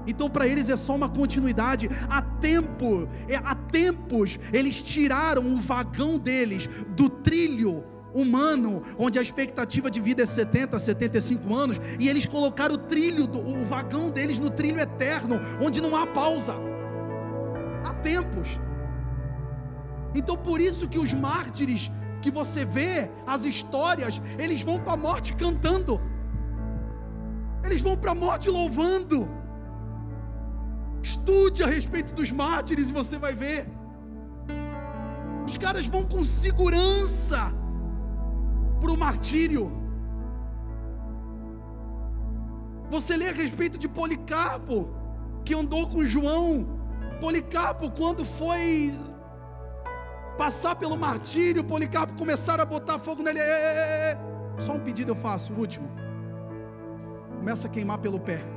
Então para eles é só uma continuidade. Há tempo, é, há tempos eles tiraram o vagão deles do trilho humano, onde a expectativa de vida é 70, 75 anos, e eles colocaram o trilho, o vagão deles no trilho eterno, onde não há pausa. Há tempos. Então por isso que os mártires que você vê, as histórias, eles vão para a morte cantando. Eles vão para a morte louvando. Estude a respeito dos mártires e você vai ver. Os caras vão com segurança para o martírio. Você lê a respeito de Policarpo, que andou com João. Policarpo, quando foi passar pelo martírio, Policarpo começaram a botar fogo nele. Só um pedido eu faço, o último. Começa a queimar pelo pé.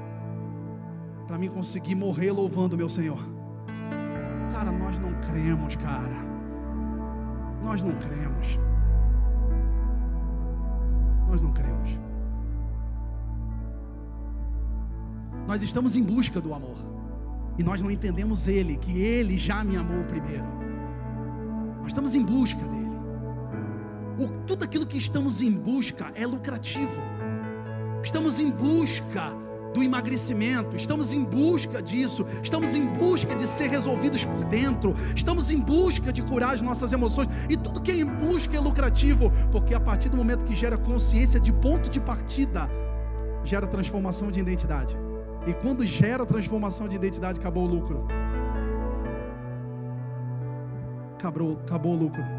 Para mim conseguir morrer louvando o meu Senhor. Cara, nós não cremos, cara. Nós não cremos. Nós não cremos. Nós estamos em busca do amor. E nós não entendemos Ele, que Ele já me amou primeiro. Nós estamos em busca dele. O, tudo aquilo que estamos em busca é lucrativo. Estamos em busca do emagrecimento, estamos em busca disso, estamos em busca de ser resolvidos por dentro, estamos em busca de curar as nossas emoções, e tudo que é em busca é lucrativo, porque a partir do momento que gera consciência de ponto de partida, gera transformação de identidade. E quando gera transformação de identidade, acabou o lucro. Acabou, acabou o lucro.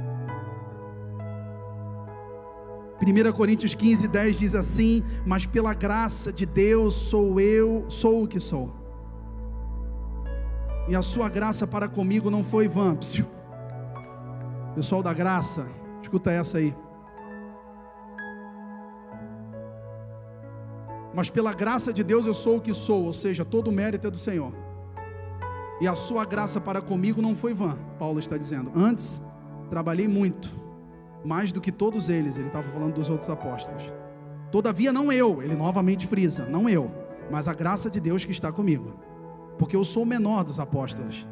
1 Coríntios 15, 10 diz assim: Mas pela graça de Deus sou eu, sou o que sou. E a sua graça para comigo não foi vã. Pessoal da graça, escuta essa aí. Mas pela graça de Deus eu sou o que sou, ou seja, todo o mérito é do Senhor. E a sua graça para comigo não foi vã, Paulo está dizendo. Antes, trabalhei muito mais do que todos eles, ele estava falando dos outros apóstolos. Todavia, não eu, ele novamente frisa, não eu, mas a graça de Deus que está comigo, porque eu sou o menor dos apóstolos,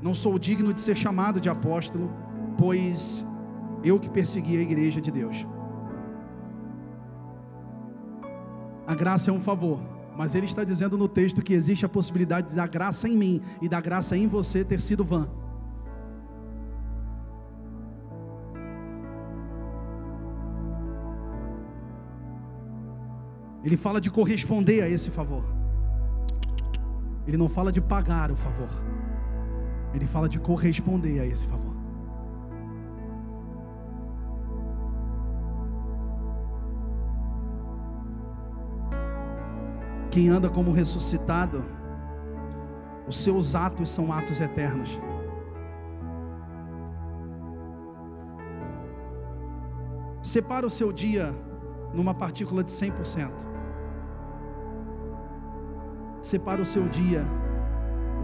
não sou digno de ser chamado de apóstolo, pois eu que persegui a igreja de Deus. A graça é um favor, mas ele está dizendo no texto que existe a possibilidade da graça em mim e da graça em você ter sido vã. Ele fala de corresponder a esse favor. Ele não fala de pagar o favor. Ele fala de corresponder a esse favor. Quem anda como ressuscitado, os seus atos são atos eternos. Separa o seu dia numa partícula de 100%. Separa o seu dia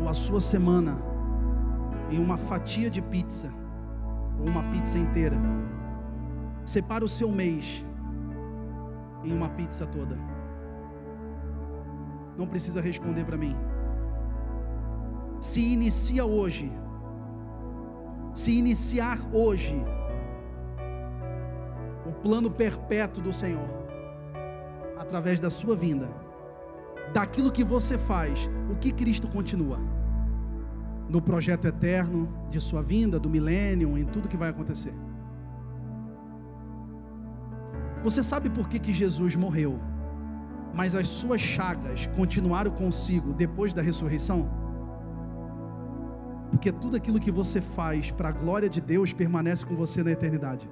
ou a sua semana em uma fatia de pizza ou uma pizza inteira. Separa o seu mês em uma pizza toda. Não precisa responder para mim. Se inicia hoje. Se iniciar hoje o plano perpétuo do Senhor através da sua vinda daquilo que você faz, o que Cristo continua? No projeto eterno de sua vinda, do milênio, em tudo que vai acontecer. Você sabe por que, que Jesus morreu, mas as suas chagas continuaram consigo depois da ressurreição? Porque tudo aquilo que você faz para a glória de Deus permanece com você na eternidade.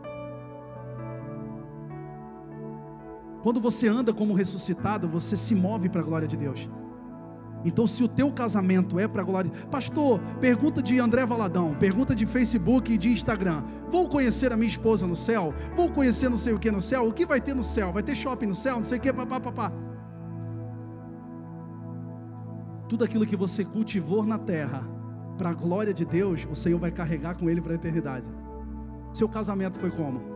Quando você anda como ressuscitado, você se move para a glória de Deus. Então, se o teu casamento é para a glória, pastor, pergunta de André Valadão, pergunta de Facebook e de Instagram. Vou conhecer a minha esposa no céu? Vou conhecer não sei o que no céu? O que vai ter no céu? Vai ter shopping no céu? Não sei o que, papá. Tudo aquilo que você cultivou na terra, para a glória de Deus, o Senhor vai carregar com ele para a eternidade. Seu casamento foi como?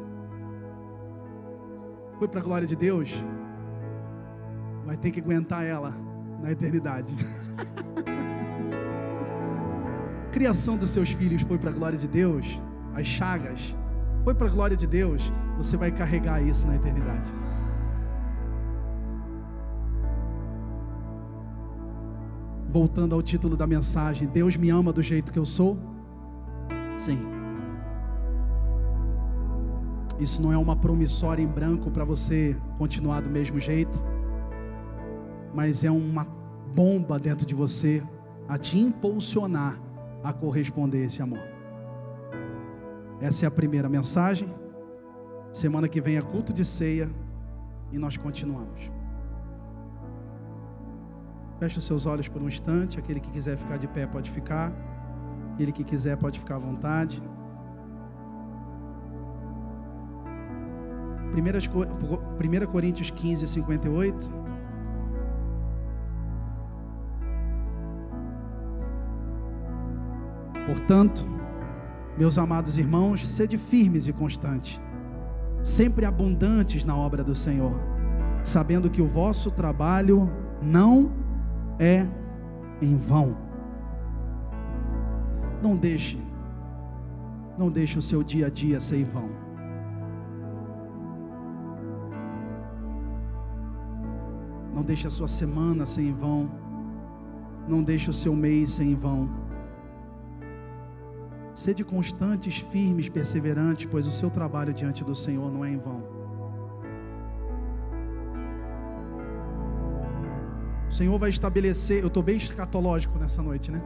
Foi para a glória de Deus, vai ter que aguentar ela na eternidade. Criação dos seus filhos foi para a glória de Deus, as chagas foi para a glória de Deus, você vai carregar isso na eternidade. Voltando ao título da mensagem, Deus me ama do jeito que eu sou? Sim. Isso não é uma promissória em branco para você continuar do mesmo jeito, mas é uma bomba dentro de você a te impulsionar a corresponder a esse amor. Essa é a primeira mensagem. Semana que vem é culto de ceia e nós continuamos. Feche os seus olhos por um instante. Aquele que quiser ficar de pé pode ficar. Aquele que quiser pode ficar à vontade. 1 Coríntios 15, 58. Portanto, meus amados irmãos, sede firmes e constantes, sempre abundantes na obra do Senhor, sabendo que o vosso trabalho não é em vão. Não deixe, não deixe o seu dia a dia ser em vão. Não deixe a sua semana ser em vão. Não deixe o seu mês ser em vão. Sede constantes, firmes, perseverantes, pois o seu trabalho diante do Senhor não é em vão. O Senhor vai estabelecer, eu estou bem escatológico nessa noite, né?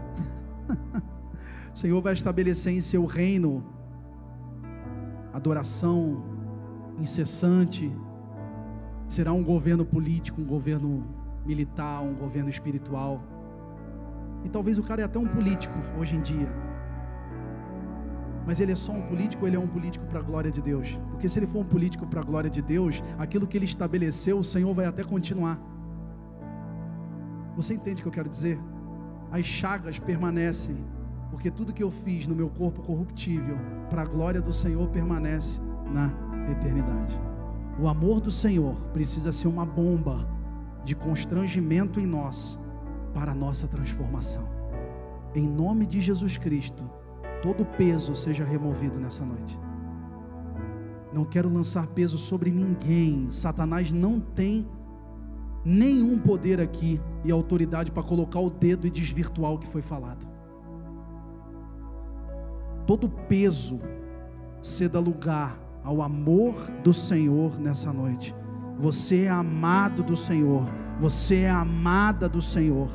o Senhor vai estabelecer em seu reino adoração incessante, será um governo político, um governo militar, um governo espiritual. E talvez o cara é até um político hoje em dia. Mas ele é só um político, ele é um político para a glória de Deus. Porque se ele for um político para a glória de Deus, aquilo que ele estabeleceu, o Senhor vai até continuar. Você entende o que eu quero dizer? As chagas permanecem, porque tudo que eu fiz no meu corpo corruptível, para a glória do Senhor, permanece na eternidade. O amor do Senhor precisa ser uma bomba de constrangimento em nós para a nossa transformação. Em nome de Jesus Cristo, todo peso seja removido nessa noite. Não quero lançar peso sobre ninguém. Satanás não tem nenhum poder aqui e autoridade para colocar o dedo e desvirtuar o que foi falado. Todo peso ceda lugar ao amor do Senhor nessa noite. Você é amado do Senhor, você é amada do Senhor.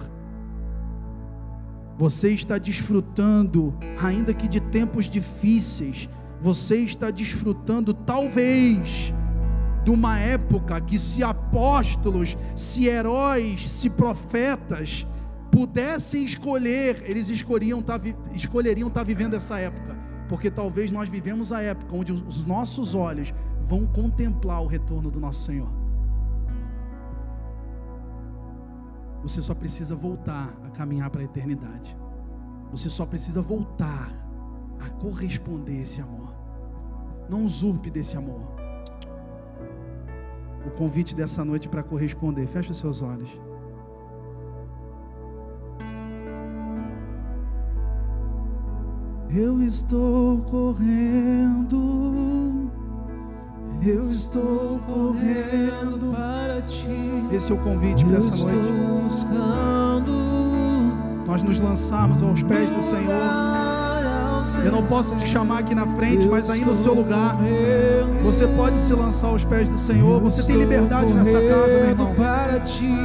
Você está desfrutando, ainda que de tempos difíceis, você está desfrutando, talvez, de uma época que se apóstolos, se heróis, se profetas pudessem escolher, eles escolheriam estar, tá escolheriam estar tá vivendo essa época, porque talvez nós vivemos a época onde os nossos olhos vão contemplar o retorno do nosso Senhor. Você só precisa voltar a caminhar para a eternidade. Você só precisa voltar a corresponder esse amor. Não usurpe desse amor o convite dessa noite para corresponder. Feche os seus olhos. Eu estou correndo, eu estou correndo para ti. Esse é o convite para essa noite. Nós nos lançamos aos pés do Senhor. Eu não posso te chamar aqui na frente, mas aí no seu lugar, você pode se lançar aos pés do Senhor. Você tem liberdade nessa casa, meu irmão.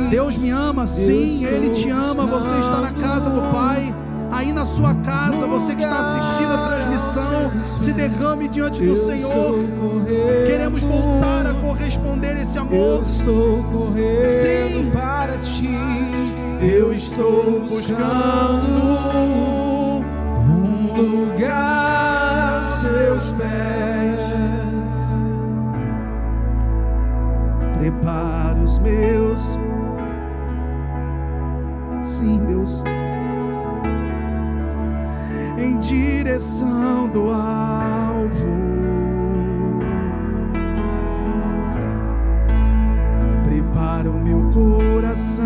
Deus me ama, sim, Ele te ama. Você está na casa do Pai. Aí na sua casa, você que está assistindo a transmissão, se derrame diante do Senhor. Queremos voltar a corresponder esse amor. Sim, para ti. Eu estou buscando lugar aos seus pés. Prepara os meus. Sim, Deus. Em direção do alvo. Prepara o meu coração.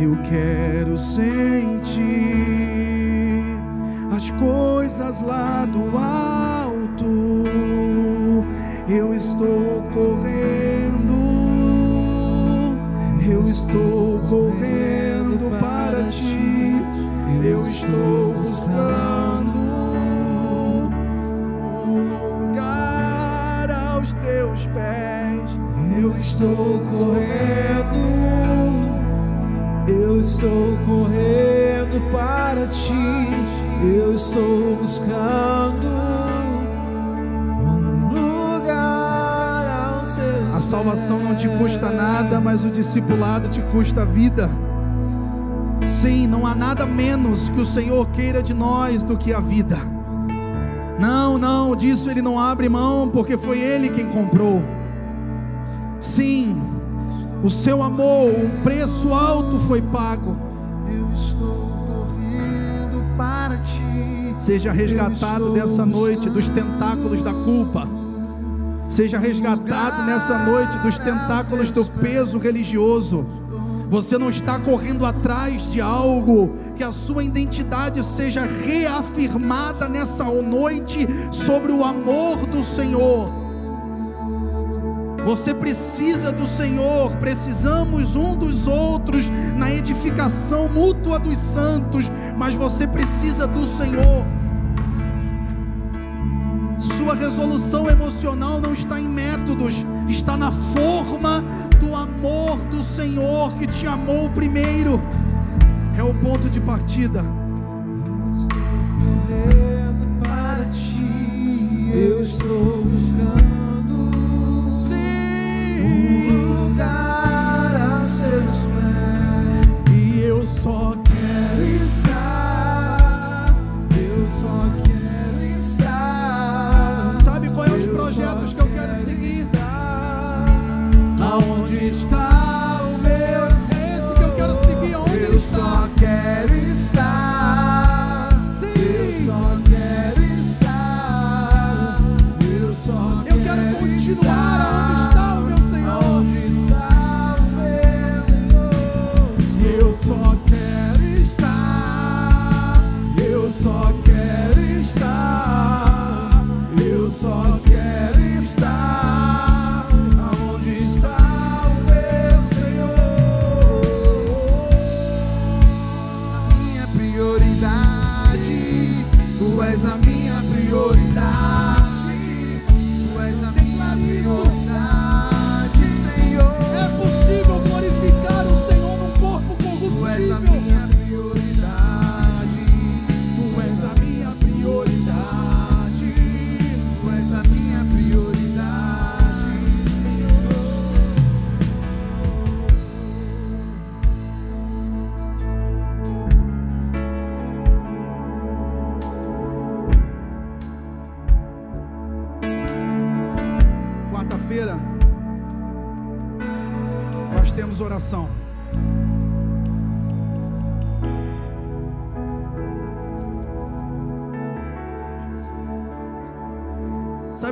Eu quero sentir as coisas lá do alto. Eu estou estou buscando um lugar aos teus pés. Eu estou correndo, eu estou correndo para ti eu estou buscando um lugar aos seus A salvação não te custa nada, mas o discipulado te custa a vida. Sim, não há nada menos que o Senhor queira de nós do que a vida. Não, não, disso ele não abre mão, porque foi ele quem comprou. Sim, o seu amor, um preço alto foi pago. Eu estou para ti. Seja resgatado nessa noite dos tentáculos da culpa. Seja resgatado nessa noite dos tentáculos do peso religioso. Você não está correndo atrás de algo, que a sua identidade seja reafirmada nessa noite sobre o amor do Senhor. Você precisa do Senhor, precisamos um dos outros na edificação mútua dos santos, mas você precisa do Senhor. Sua resolução emocional não está em métodos, está na forma do amor do Senhor que te amou primeiro. É o ponto de partida.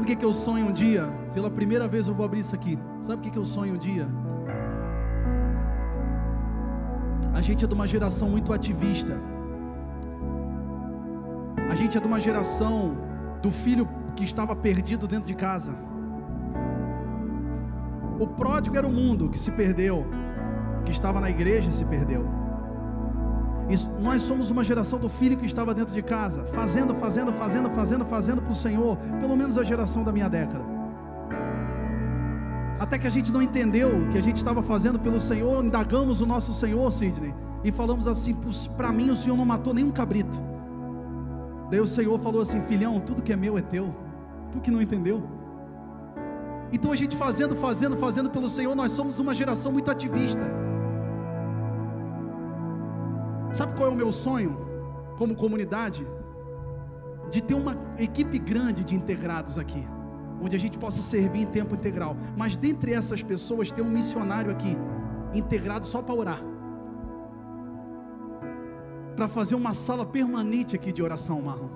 Sabe o que, que eu sonho um dia? Pela primeira vez eu vou abrir isso aqui. Sabe o que, que eu sonho um dia? A gente é de uma geração muito ativista. A gente é de uma geração do filho que estava perdido dentro de casa. O pródigo era o mundo que se perdeu, que estava na igreja e se perdeu. Nós somos uma geração do filho que estava dentro de casa, fazendo, fazendo, fazendo, fazendo, fazendo para o Senhor, pelo menos a geração da minha década. Até que a gente não entendeu o que a gente estava fazendo pelo Senhor, indagamos o nosso Senhor, Sidney, e falamos assim: para mim o Senhor não matou nenhum cabrito. Daí o Senhor falou assim: filhão, tudo que é meu é teu, tu que não entendeu. Então a gente fazendo, fazendo, fazendo pelo Senhor, nós somos uma geração muito ativista. Sabe qual é o meu sonho como comunidade? De ter uma equipe grande de integrados aqui, onde a gente possa servir em tempo integral. Mas dentre essas pessoas ter um missionário aqui, integrado só para orar. Para fazer uma sala permanente aqui de oração, Marlon.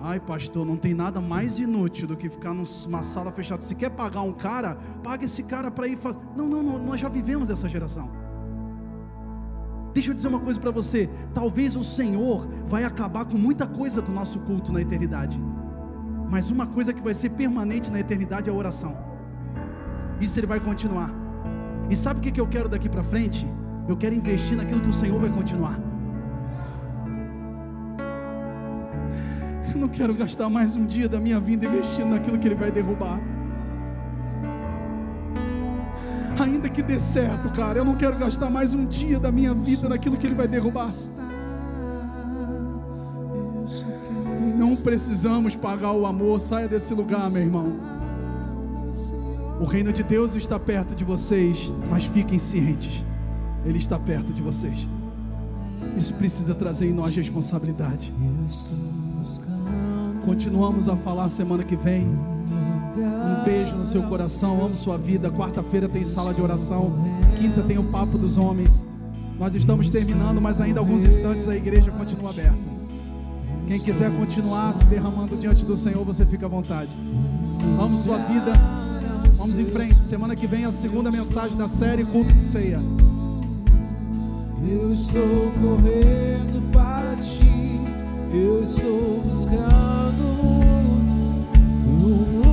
Ai, pastor, não tem nada mais inútil do que ficar numa sala fechada. Se quer pagar um cara, paga esse cara para ir fazer. Não, não, não, nós já vivemos essa geração. Deixa eu dizer uma coisa para você. Talvez o Senhor vai acabar com muita coisa do nosso culto na eternidade. Mas uma coisa que vai ser permanente na eternidade é a oração. Isso ele vai continuar. E sabe o que eu quero daqui para frente? Eu quero investir naquilo que o Senhor vai continuar. Eu não quero gastar mais um dia da minha vida investindo naquilo que Ele vai derrubar. Ainda que dê certo, cara, eu não quero gastar mais um dia da minha vida naquilo que Ele vai derrubar. Não precisamos pagar o amor, saia desse lugar, meu irmão. O reino de Deus está perto de vocês, mas fiquem cientes, Ele está perto de vocês. Isso precisa trazer em nós responsabilidade. Continuamos a falar semana que vem. Um beijo no seu coração, amo sua vida. Quarta-feira tem sala de oração. Quinta tem o papo dos homens. Nós estamos terminando, mas ainda alguns instantes a igreja continua aberta. Quem quiser continuar se derramando diante do Senhor, você fica à vontade. Amo sua vida. Vamos em frente. Semana que vem a segunda mensagem da série Culto de Ceia. Eu estou correndo para ti, eu estou buscando um